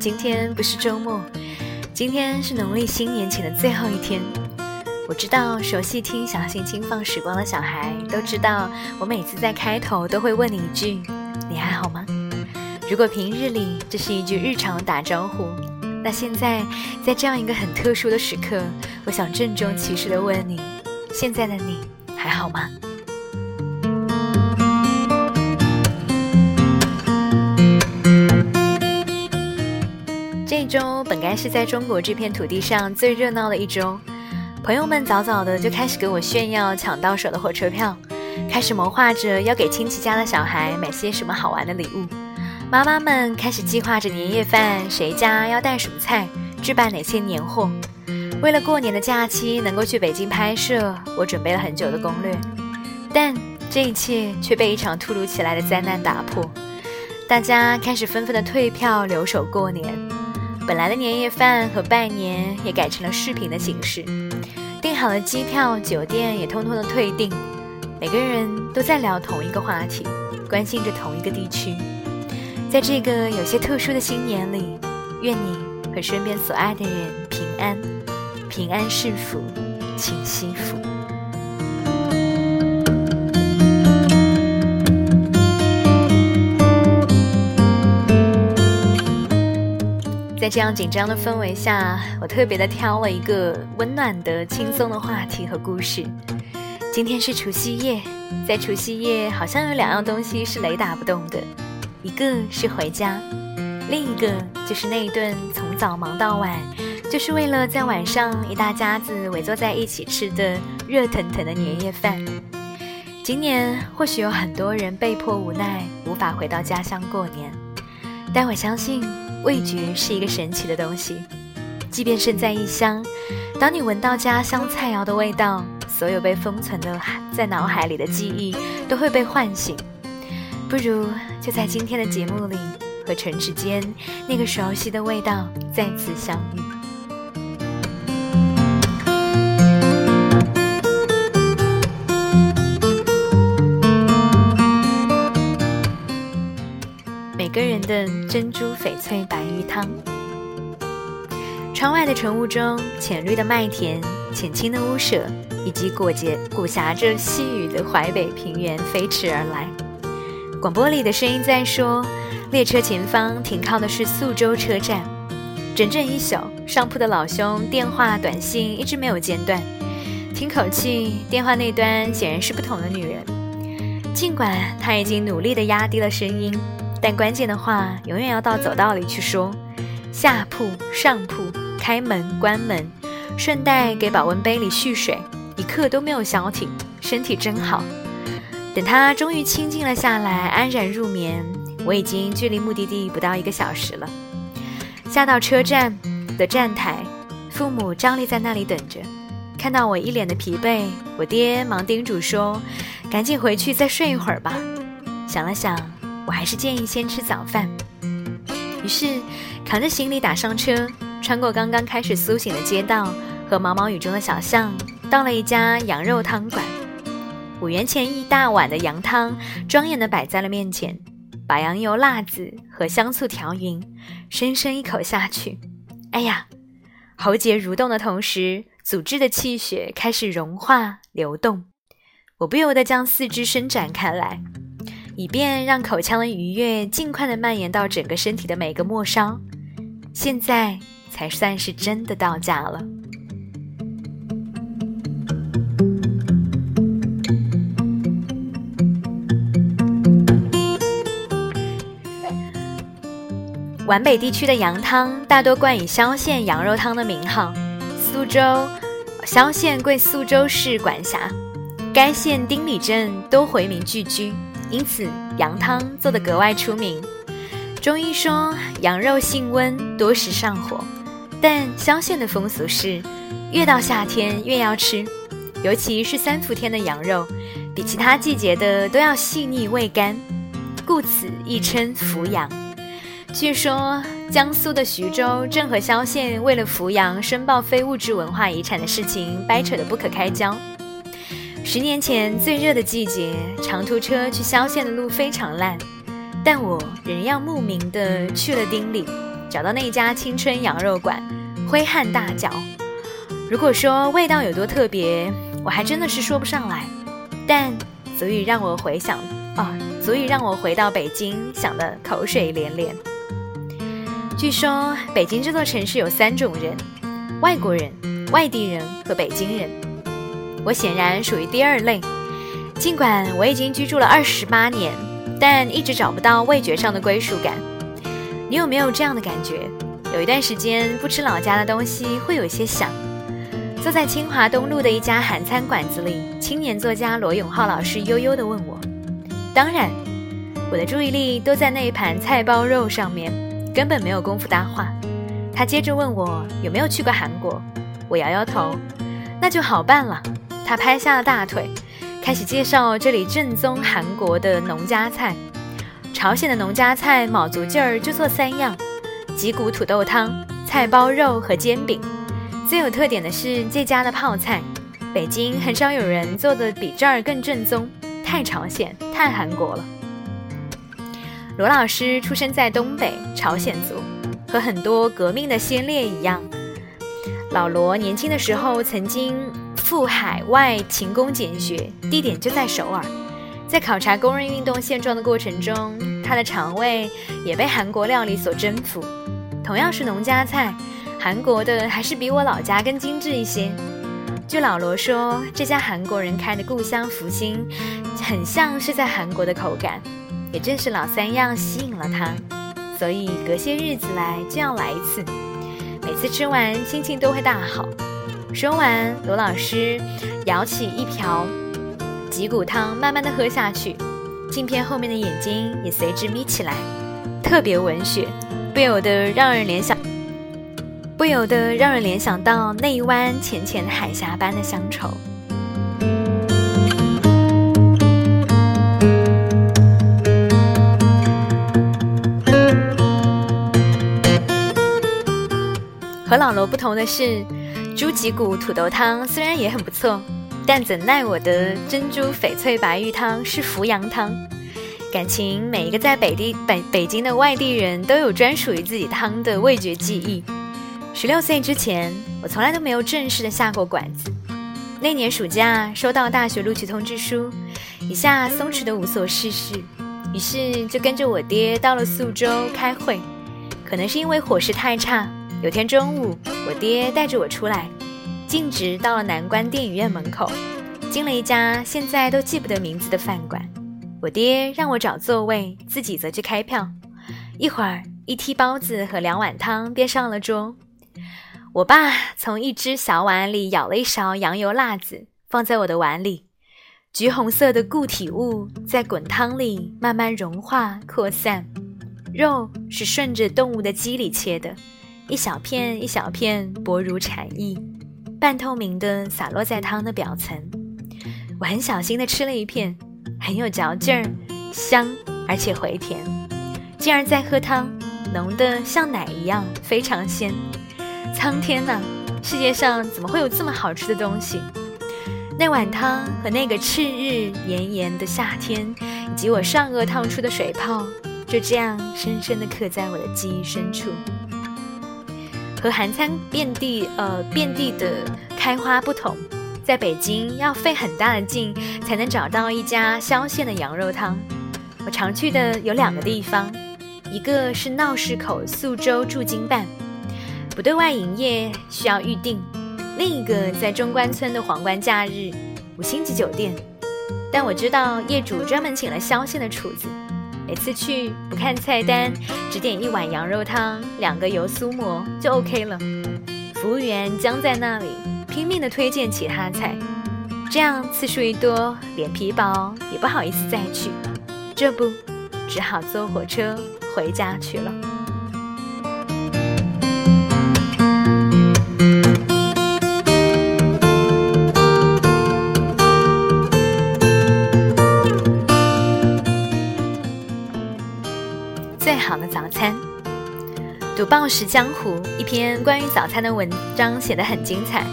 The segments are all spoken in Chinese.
今天不是周末，今天是农历新年前的最后一天。我知道熟悉听小星星放时光的小孩都知道，我每次在开头都会问你一句：“你还好吗？”如果平日里这是一句日常的打招呼，那现在在这样一个很特殊的时刻，我想郑重其事的问你：现在的你还好吗？周本该是在中国这片土地上最热闹的一周，朋友们早早的就开始给我炫耀抢到手的火车票，开始谋划着要给亲戚家的小孩买些什么好玩的礼物。妈妈们开始计划着年夜饭，谁家要带什么菜，置办哪些年货。为了过年的假期能够去北京拍摄，我准备了很久的攻略，但这一切却被一场突如其来的灾难打破。大家开始纷纷的退票留守过年，本来的年夜饭和拜年也改成了视频的形式，订好了机票、酒店也通通的退订，每个人都在聊同一个话题，关心着同一个地区。在这个有些特殊的新年里，愿你和身边所爱的人平安，平安是福，请惜福。这样紧张的氛围下，我特别的挑了一个温暖的、轻松的话题和故事。今天是除夕夜，在除夕夜，好像有两样东西是雷打不动的。一个是回家，另一个就是那一顿从早忙到晚，就是为了在晚上一大家子围坐在一起吃的热腾腾的年夜饭。今年或许有很多人被迫无奈无法回到家乡过年，但我相信味觉是一个神奇的东西。即便身在异乡，当你闻到家乡菜肴的味道，所有被封存的在脑海里的记忆都会被唤醒。不如就在今天的节目里，和唇齿间那个熟悉的味道再次相遇。个人的珍珠翡翠白玉汤。窗外的晨雾中，浅绿的麦田，浅青的屋舍，以及裹结裹挟着细雨的淮北平原飞驰而来。广播里的声音在说：“列车前方停靠的是宿州车站。”整整一宿，上铺的老兄电话、短信一直没有间断。听口气，电话那端显然是不同的女人。尽管他已经努力地压低了声音，但关键的话永远要到走道里去说。下铺、上铺，开门、关门，顺带给保温杯里续水，一刻都没有消停。身体真好。等他终于清静了下来，安然入眠，我已经距离目的地不到一个小时了。下到车站的站台，父母张立在那里等着。看到我一脸的疲惫，我爹忙叮嘱说：“赶紧回去再睡一会儿吧。”想了想，我还是建议先吃早饭。于是扛着行李打上车，穿过刚刚开始苏醒的街道和毛毛雨中的小巷，到了一家羊肉汤馆。五元钱一大碗的羊汤，庄严地摆在了面前，把羊油、辣子和香醋调匀，深深一口下去。哎呀，喉结蠕动的同时，阻滞的气血开始融化流动。我不由得将四肢伸展开来，以便让口腔的愉悦尽快的蔓延到整个身体的每个末梢。现在才算是真的到家了。皖北地区的羊汤大多冠以萧县羊肉汤的名号。苏州萧县归苏州市管辖，该县丁里镇多回民聚居，因此羊汤做得格外出名。中医说羊肉性温，多食上火，但萧县的风俗是，越到夏天越要吃，尤其是三伏天的羊肉，比其他季节的都要细腻味甘，故此亦称伏羊。据说江苏的徐州正和萧县为了扶羊申报非物质文化遗产的事情掰扯得不可开交。十年前最热的季节，长途车去萧县的路非常烂，但我仍要慕名的去了丁里，找到那家青春羊肉馆，挥汗大嚼。如果说味道有多特别，我还真的是说不上来，但足以让我回想，哦，足以让我回到北京想的口水连连。据说北京这座城市有三种人：外国人、外地人和北京人。我显然属于第二类。尽管我已经居住了二十八年，但一直找不到味觉上的归属感。你有没有这样的感觉？有一段时间不吃老家的东西，会有些想。坐在清华东路的一家韩餐馆子里，青年作家罗永浩老师悠悠地问我：“当然。”我的注意力都在那一盘菜包肉上面，根本没有功夫搭话。他接着问我有没有去过韩国，我摇摇头。那就好办了。他拍下了大腿。开始介绍这里正宗韩国的农家菜，朝鲜的农家菜卯足劲儿就做三样：脊骨土豆汤、菜包肉和煎饼。最有特点的是这家的泡菜，北京很少有人做的比这儿更正宗，太朝鲜、太韩国了。罗老师出生在东北，朝鲜族，和很多革命的先烈一样，老罗年轻的时候曾经。赴海外勤工俭学，地点就在首尔。在考察工人运动现状的过程中，他的肠胃也被韩国料理所征服。同样是农家菜，韩国的还是比我老家更精致一些。据老罗说，这家韩国人开的故乡福星，很像是在韩国的口感。也正是老三样吸引了他，所以隔些日子来就要来一次。每次吃完，心情都会大好。说完，罗老师舀起一瓢脊骨汤，慢慢的喝下去，镜片后面的眼睛也随之眯起来，特别文学，不由得让人联想，不由得让人联想到那一湾浅浅海峡般的乡愁。和老罗不同的是。猪脊骨土豆汤虽然也很不错，但怎奈我的珍珠翡翠白玉汤是扶阳汤。感情每一个在北地北北京的外地人都有专属于自己汤的味觉记忆。十六岁之前，我从来都没有正式的下过馆子。那年暑假收到大学录取通知书，一下松弛的无所事事，于是就跟着我爹到了宿州开会。可能是因为伙食太差。有天中午，我爹带着我出来，径直到了南关电影院门口，进了一家现在都记不得名字的饭馆。我爹让我找座位，自己则去开票。一会儿，一屉包子和两碗汤便上了桌。我爸从一只小碗里舀了一勺羊油辣子，放在我的碗里。橘红色的固体物在滚汤里慢慢融化扩散。肉是顺着动物的肌理切的。一小片一小片薄如蝉翼，半透明的洒落在汤的表层。我很小心地吃了一片，很有嚼劲儿，香而且回甜。竟然在喝汤，浓得像奶一样，非常鲜。苍天呐，世界上怎么会有这么好吃的东西？那碗汤和那个炽日炎炎的夏天，以及我上颚烫出的水泡，就这样深深地刻在我的记忆深处。和韩餐遍地呃遍地的开花不同，在北京要费很大的劲才能找到一家萧县的羊肉汤。我常去的有两个地方，一个是闹市口宿州驻京办，不对外营业，需要预定；另一个在中关村的皇冠假日五星级酒店，但我知道业主专门请了萧县的厨子。每次去不看菜单，只点一碗羊肉汤，两个油酥馍就 OK 了。服务员僵在那里，拼命的推荐其他菜，这样次数一多，脸皮薄也不好意思再去，这不，只好坐火车回家去了。好的早餐读《报时江湖》一篇关于早餐的文章写得很精彩。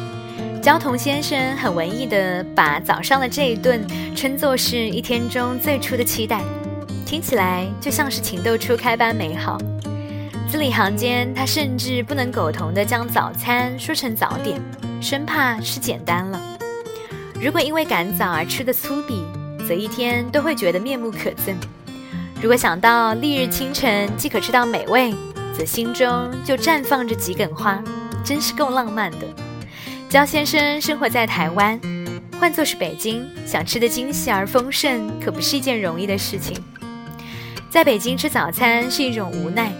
焦桐先生很文艺的把早上的这一顿称作是一天中最初的期待，听起来就像是情窦初开般美好。字里行间，他甚至不能苟同地将早餐说成早点，生怕吃简单了。如果因为赶早而吃的粗鄙，则一天都会觉得面目可憎；如果想到丽日清晨即可吃到美味，则心中就绽放着桔梗花，真是够浪漫的。焦先生生活在台湾，换作是北京，想吃的精细而丰盛，可不是一件容易的事情。在北京吃早餐是一种无奈。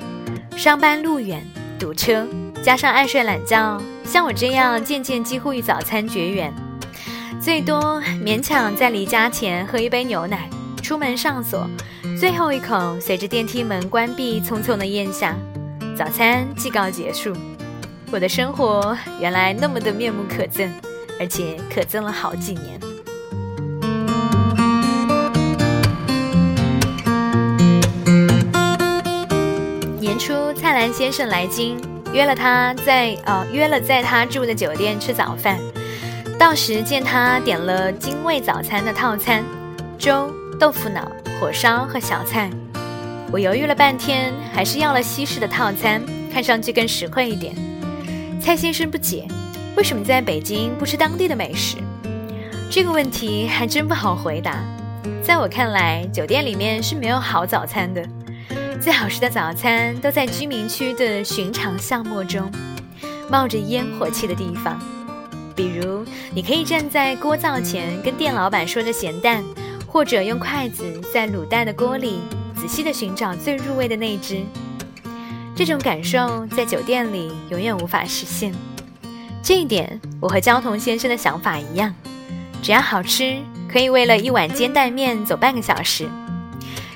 上班路远，堵车，加上爱睡懒觉，像我这样渐渐几乎与早餐绝缘，最多勉强在离家前喝一杯牛奶，出门上锁，最后一口随着电梯门关闭匆匆的咽下，早餐即告结束。我的生活原来那么的面目可憎，而且可憎了好几年。年初蔡澜先生来京，约了他在呃约了在他住的酒店吃早饭。到时见他点了精味早餐的套餐，粥、豆腐脑、火烧和小菜。我犹豫了半天，还是要了西式的套餐，看上去更实惠一点。蔡先生不解，为什么在北京不吃当地的美食？这个问题还真不好回答。在我看来，酒店里面是没有好早餐的。最好吃的早餐都在居民区的寻常巷陌中，冒着烟火气的地方。比如，你可以站在锅灶前跟店老板说着咸蛋，或者用筷子在卤蛋的锅里仔细地寻找最入味的那只。这种感受在酒店里永远无法实现。这一点，我和焦桐先生的想法一样。只要好吃，可以为了一碗煎蛋面走半个小时。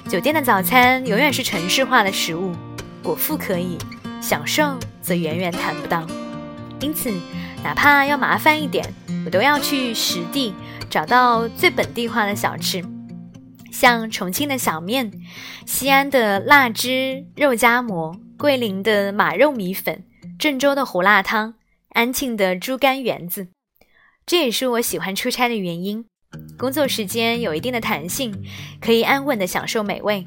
酒店的早餐永远是城市化的食物，果腹可以，享受则远远谈不到。因此，哪怕要麻烦一点，我都要去实地找到最本地化的小吃，像重庆的小面、西安的辣汁肉夹馍、桂林的马肉米粉、郑州的胡辣汤、安庆的猪肝圆子。这也是我喜欢出差的原因。工作时间有一定的弹性，可以安稳的享受美味。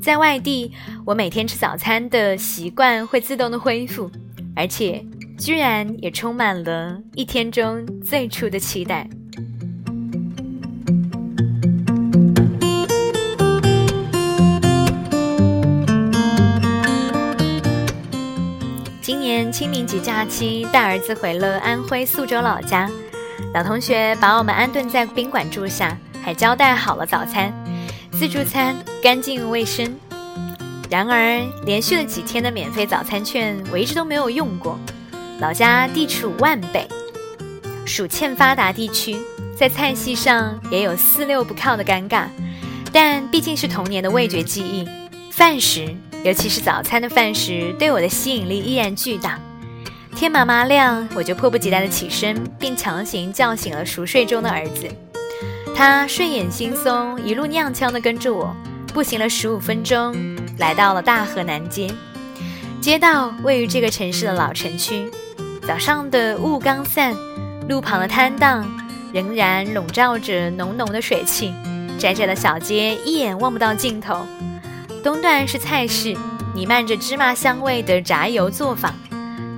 在外地，我每天吃早餐的习惯会自动的恢复，而且居然也充满了一天中最初的期待。今年清明节假期，带儿子回了安徽宿州老家。老同学把我们安顿在宾馆住下，还交代好了早餐，自助餐，干净卫生。然而，连续了几天的免费早餐券，我一直都没有用过。老家地处皖北，属欠发达地区，在菜系上也有四六不靠的尴尬。但毕竟是童年的味觉记忆，饭食，尤其是早餐的饭食，对我的吸引力依然巨大。天麻麻亮，我就迫不及待地起身，并强行叫醒了熟睡中的儿子。他睡眼惺忪，一路踉跄地跟着我，步行了十五分钟，来到了大河南街。街道位于这个城市的老城区，早上的雾刚散，路旁的摊档仍然笼罩着浓浓的水汽。窄窄的小街一眼望不到尽头。东段是菜市，弥漫着芝麻香味的炸油作坊。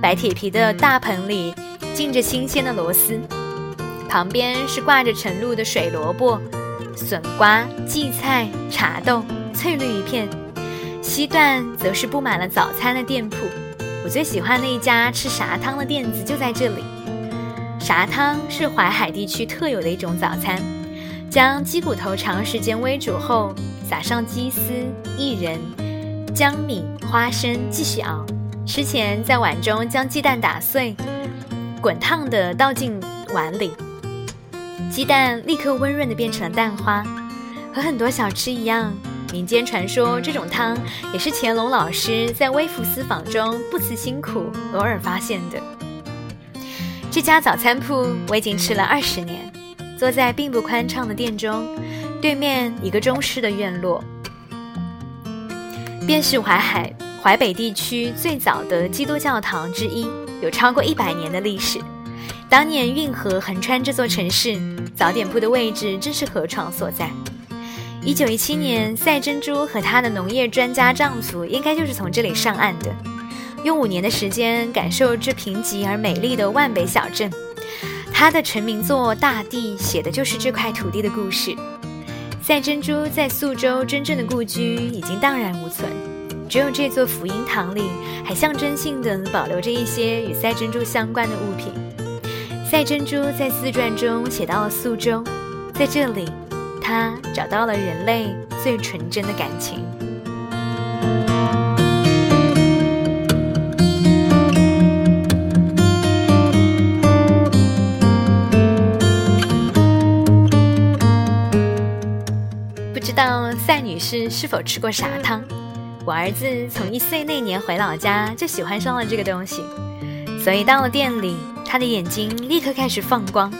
白铁皮的大盆里浸着新鲜的螺丝，旁边是挂着晨露的水萝卜、笋瓜、荠菜、茶豆，翠绿一片。西段则是布满了早餐的店铺，我最喜欢的一家吃啥汤的店子就在这里。啥汤是淮海地区特有的一种早餐，将鸡骨头长时间煨煮后，撒上鸡丝、薏仁、姜米、花生，继续熬。吃前，在碗中将鸡蛋打碎，滚烫的倒进碗里，鸡蛋立刻温润的变成了蛋花。和很多小吃一样，民间传说这种汤也是乾隆老师在微服私访中不辞辛苦偶尔发现的。这家早餐铺我已经吃了二十年，坐在并不宽敞的店中，对面一个中式的院落，便是淮海。淮北地区最早的基督教堂之一，有超过一百年的历史。当年运河横穿这座城市，早点铺的位置正是河床所在。一九一七年，赛珍珠和她的农业专家丈夫应该就是从这里上岸的。用五年的时间感受这贫瘠而美丽的万北小镇。他的成名作《大地》写的就是这块土地的故事。赛珍珠在宿州真正的故居已经荡然无存，只有这座福音堂里还象征性的保留着一些与赛珍珠相关的物品。赛珍珠在自传中写到了宿州，在这里，他找到了人类最纯真的感情。不知道赛女士是否吃过啥汤？我儿子从一岁那年回老家就喜欢上了这个东西，所以到了店里，他的眼睛立刻开始放光。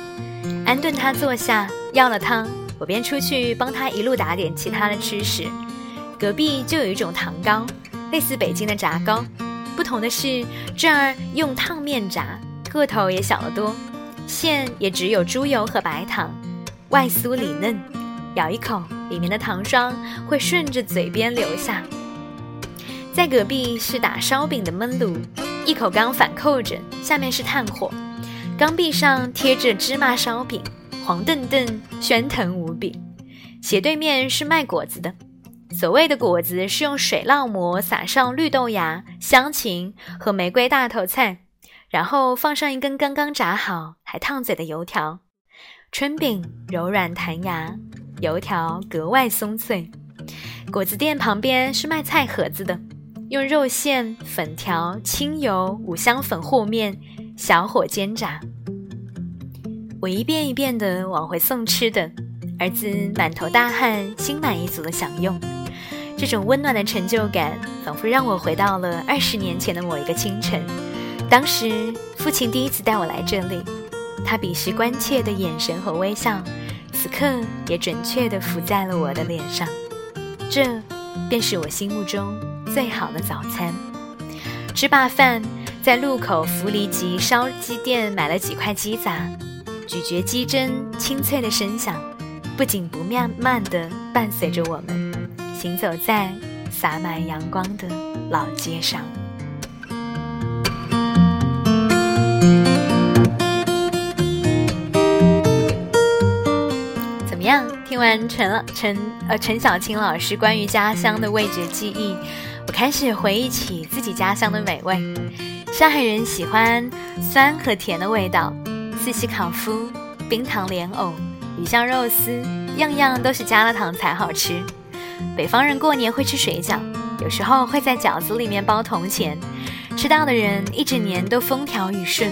安顿他坐下，要了汤，我便出去帮他一路打点其他的吃食。隔壁就有一种糖糕，类似北京的炸糕，不同的是这儿用烫面炸，个头也小得多，馅也只有猪油和白糖，外酥里嫩，咬一口，里面的糖霜会顺着嘴边流下。在隔壁是打烧饼的焖炉，一口缸反扣着，下面是炭火，缸壁上贴着芝麻烧饼，黄澄澄，喧腾无比。斜对面是卖果子的。所谓的果子是用水烙馍撒上绿豆芽、香芹和玫瑰大头菜，然后放上一根刚刚炸好还烫嘴的油条。春饼柔软弹牙，油条格外松脆。果子店旁边是卖菜盒子的，用肉馅、粉条、清油、五香粉和面，小火煎炸。我一遍一遍地往回送吃的，儿子满头大汗，心满意足地享用。这种温暖的成就感，仿佛让我回到了二十年前的某一个清晨。当时，父亲第一次带我来这里，他彼时关切的眼神和微笑，此刻也准确地浮在了我的脸上。这，便是我心目中最好的早餐。吃罢饭，在路口福离吉烧鸡店买了几块鸡杂，咀嚼鸡胗清脆的声响，不紧不慢慢地伴随着我们。行走在洒满阳光的老街上，怎么样？听完陈陈呃陈小青老师关于家乡的味觉记忆，我开始回忆起自己家乡的美味。上海人喜欢酸和甜的味道，四喜烤麸、冰糖莲藕、鱼香肉丝，样样都是加了糖才好吃。北方人过年会吃水饺，有时候会在饺子里面包铜钱，吃到的人一整年都风调雨顺。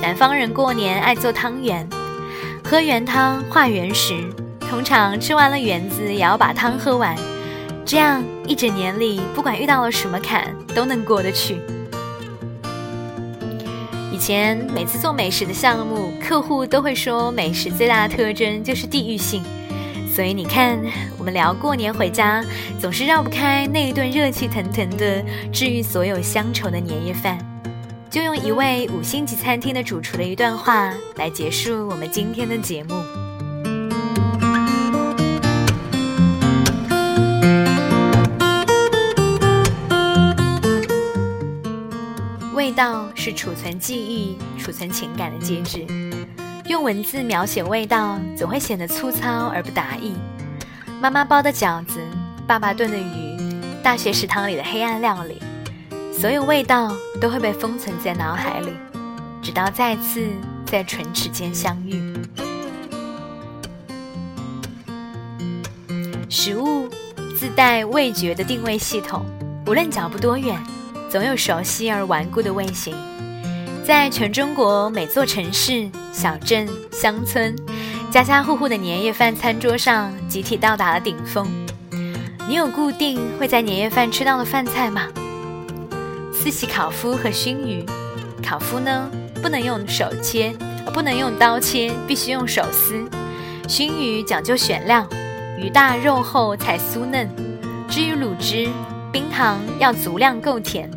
南方人过年爱做汤圆，喝圆汤化圆食，通常吃完了圆子也要把汤喝完，这样一整年里不管遇到了什么坎都能过得去。以前每次做美食的项目，客户都会说美食最大的特征就是地域性。所以你看，我们聊过年回家，总是绕不开那一顿热气腾腾的、治愈所有乡愁的年夜饭。就用一位五星级餐厅的主厨的一段话来结束我们今天的节目：道是储存记忆、储存情感的介质。用文字描写味道，总会显得粗糙而不达意。妈妈包的饺子，爸爸炖的鱼，大学食堂里的黑暗料理，所有味道都会被封存在脑海里，直到再次在唇齿间相遇。食物自带味觉的定位系统，无论脚步多远，总有熟悉而顽固的味型。在全中国每座城市、小镇、乡村，家家户户的年夜饭餐桌上集体到达了顶峰。你有固定会在年夜饭吃到的饭菜吗？四喜烤麸和熏鱼。烤麸呢，不能用手切，不能用刀切，必须用手撕。熏鱼讲究选料，鱼大肉厚才酥嫩。至于卤汁，冰糖要足量够甜。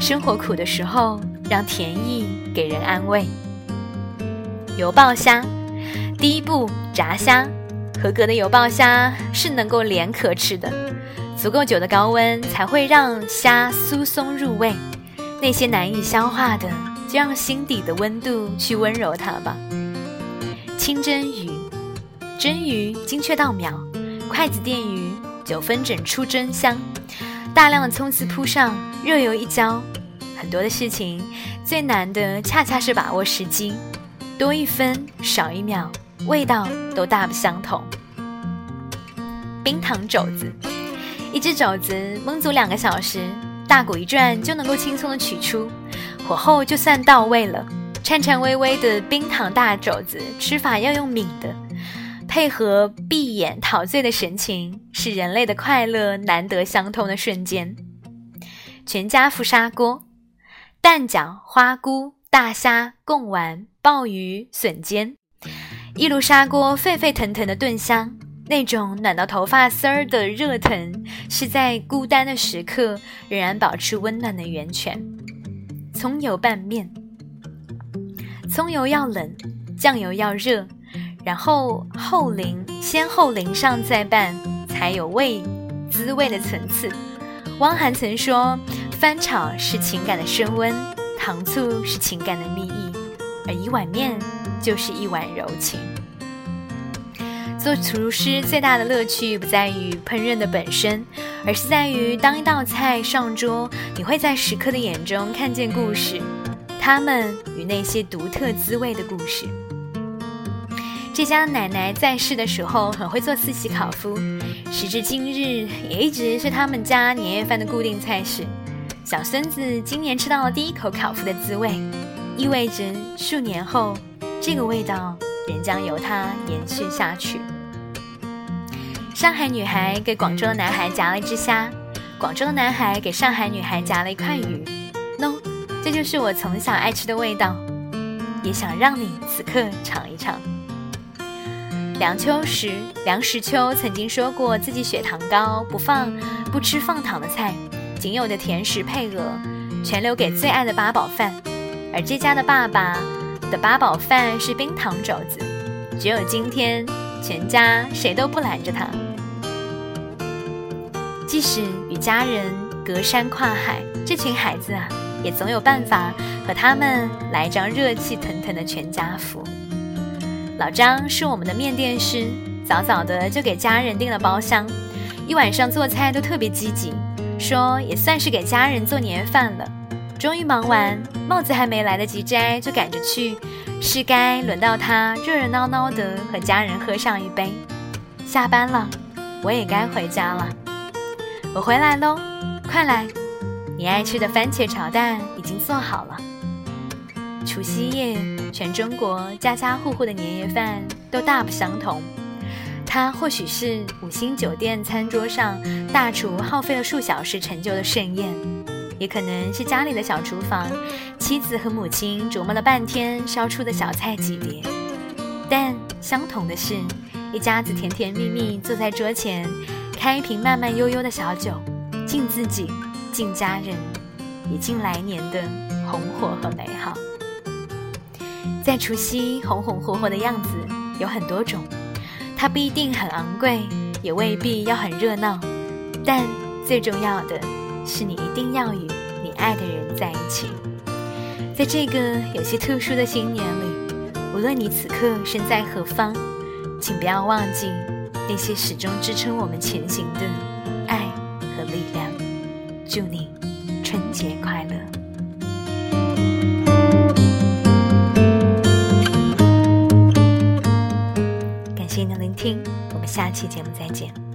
生活苦的时候。让甜意给人安慰。油爆虾，第一步炸虾，合格的油爆虾是能够连壳吃的，足够久的高温才会让虾酥松入味。那些难以消化的，就让心底的温度去温柔它吧。清蒸鱼，蒸鱼精确到秒，筷子电鱼九分整出蒸香。大量的葱丝铺上，热油一浇，很多的事情最难的恰恰是把握时机，多一分少一秒，味道都大不相同。冰糖肘子，一只肘子焖煮两个小时。大骨一转就能够轻松的取出，火候就算到位了。颤颤巍巍的冰糖大肘子，吃法要用抿的，配合闭眼陶醉的神情，是人类的快乐难得相通的瞬间。全家福砂锅，蛋饺、花菇、大虾、贡丸、鲍鱼、笋尖，一炉砂锅沸沸腾腾的炖香。那种暖到头发丝儿的热腾，是在孤单的时刻仍然保持温暖的源泉。葱油拌面，葱油要冷，酱油要热，然后后淋，先后淋上再拌，才有味滋味的层次。汪涵曾说：“翻炒是情感的升温，糖醋是情感的蜜意，而一碗面就是一碗柔情。”做厨师最大的乐趣不在于烹饪的本身，而是在于当一道菜上桌，你会在食客的眼中看见故事，他们与那些独特滋味的故事。这家奶奶在世的时候很会做四喜烤麸，时至今日也一直是他们家年夜饭的固定菜式。小孙子今年吃到了第一口烤麸的滋味，意味着数年后这个味道。仍将由它延续下去。上海女孩给广州的男孩夹了一只虾，广州的男孩给上海女孩夹了一块鱼。喏，这就是我从小爱吃的味道，也想让你此刻尝一尝。梁秋实，梁实秋曾经说过自己血糖高，不放不吃放糖的菜，仅有的甜食配额全留给最爱的八宝饭，而这家的爸爸。的八宝饭是冰糖肘子，只有今天，全家谁都不拦着他。即使与家人隔山跨海，这群孩子啊，也总有办法和他们来张热气腾腾的全家福。老张是我们的面店师，早早的就给家人订了包厢，一晚上做菜都特别积极，说也算是给家人做年夜饭了。终于忙完，帽子还没来得及摘，就赶着去，是该轮到他热热闹闹的和家人喝上一杯。下班了，我也该回家了。我回来喽，快来，你爱吃的番茄炒蛋已经做好了。除夕夜，全中国家家户户的年夜饭都大不相同，它或许是五星酒店餐桌上大厨耗费了数小时成就的盛宴。也可能是家里的小厨房，妻子和母亲琢磨了半天烧出的小菜几碟。但相同的是，一家子甜甜蜜蜜坐在桌前，开一瓶慢慢悠悠的小酒，敬自己，敬家人，也敬来年的红火和美好。在除夕红红火火的样子有很多种，它不一定很昂贵，也未必要很热闹，但最重要的。是你一定要与你爱的人在一起，在这个有些特殊的新年里，无论你此刻身在何方，请不要忘记那些始终支撑我们前行的爱和力量。祝你春节快乐！聆听，我们下期节目再见。